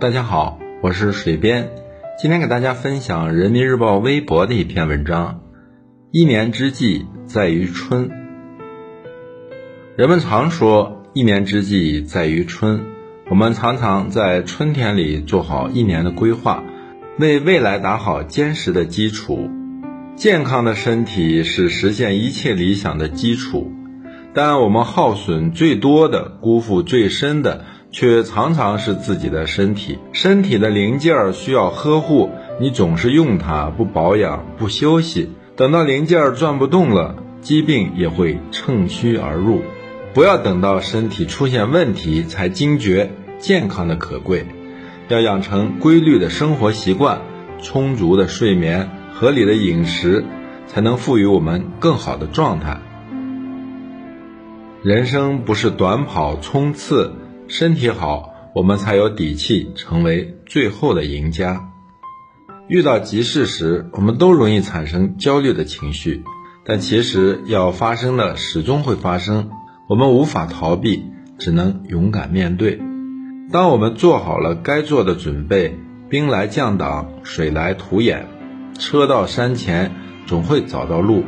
大家好，我是水边，今天给大家分享人民日报微博的一篇文章。一年之计在于春。人们常说一年之计在于春，我们常常在春天里做好一年的规划，为未来打好坚实的基础。健康的身体是实现一切理想的基础。但我们耗损最多的、辜负最深的，却常常是自己的身体。身体的零件儿需要呵护，你总是用它不保养、不休息，等到零件儿转不动了，疾病也会趁虚而入。不要等到身体出现问题才惊觉健康的可贵，要养成规律的生活习惯，充足的睡眠，合理的饮食，才能赋予我们更好的状态。人生不是短跑冲刺，身体好，我们才有底气成为最后的赢家。遇到急事时，我们都容易产生焦虑的情绪，但其实要发生的始终会发生，我们无法逃避，只能勇敢面对。当我们做好了该做的准备，兵来将挡，水来土掩，车到山前总会找到路。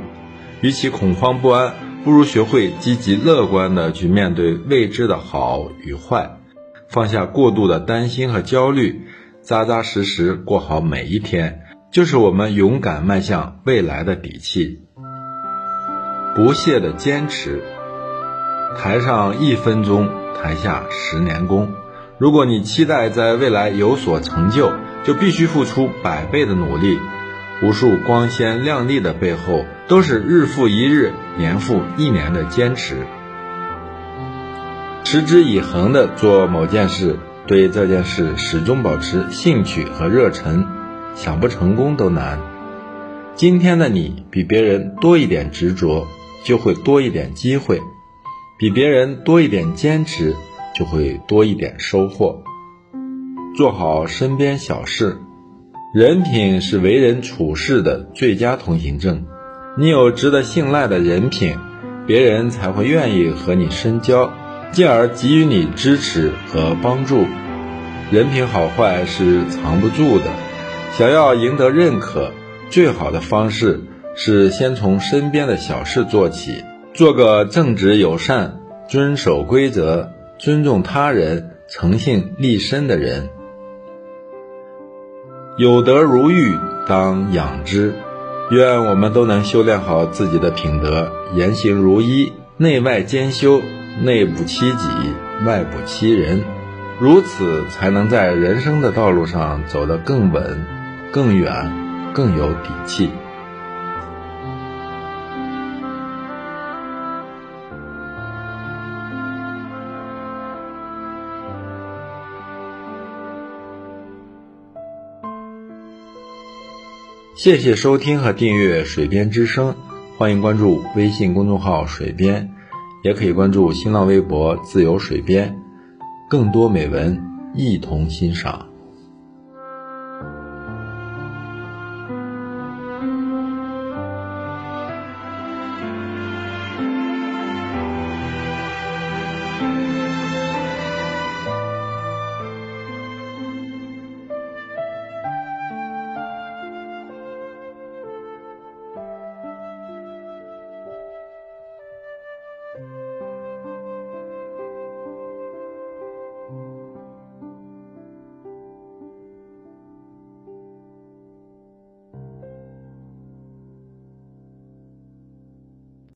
与其恐慌不安。不如学会积极乐观地去面对未知的好与坏，放下过度的担心和焦虑，扎扎实实过好每一天，就是我们勇敢迈向未来的底气。不懈的坚持，台上一分钟，台下十年功。如果你期待在未来有所成就，就必须付出百倍的努力。无数光鲜亮丽的背后，都是日复一日、年复一年的坚持。持之以恒地做某件事，对这件事始终保持兴趣和热忱，想不成功都难。今天的你比别人多一点执着，就会多一点机会；比别人多一点坚持，就会多一点收获。做好身边小事。人品是为人处事的最佳通行证。你有值得信赖的人品，别人才会愿意和你深交，进而给予你支持和帮助。人品好坏是藏不住的，想要赢得认可，最好的方式是先从身边的小事做起，做个正直友善、遵守规则、尊重他人、诚信立身的人。有德如玉，当养之。愿我们都能修炼好自己的品德，言行如一，内外兼修，内不欺己，外不欺人，如此才能在人生的道路上走得更稳、更远、更有底气。谢谢收听和订阅《水边之声》，欢迎关注微信公众号“水边”，也可以关注新浪微博“自由水边”，更多美文一同欣赏。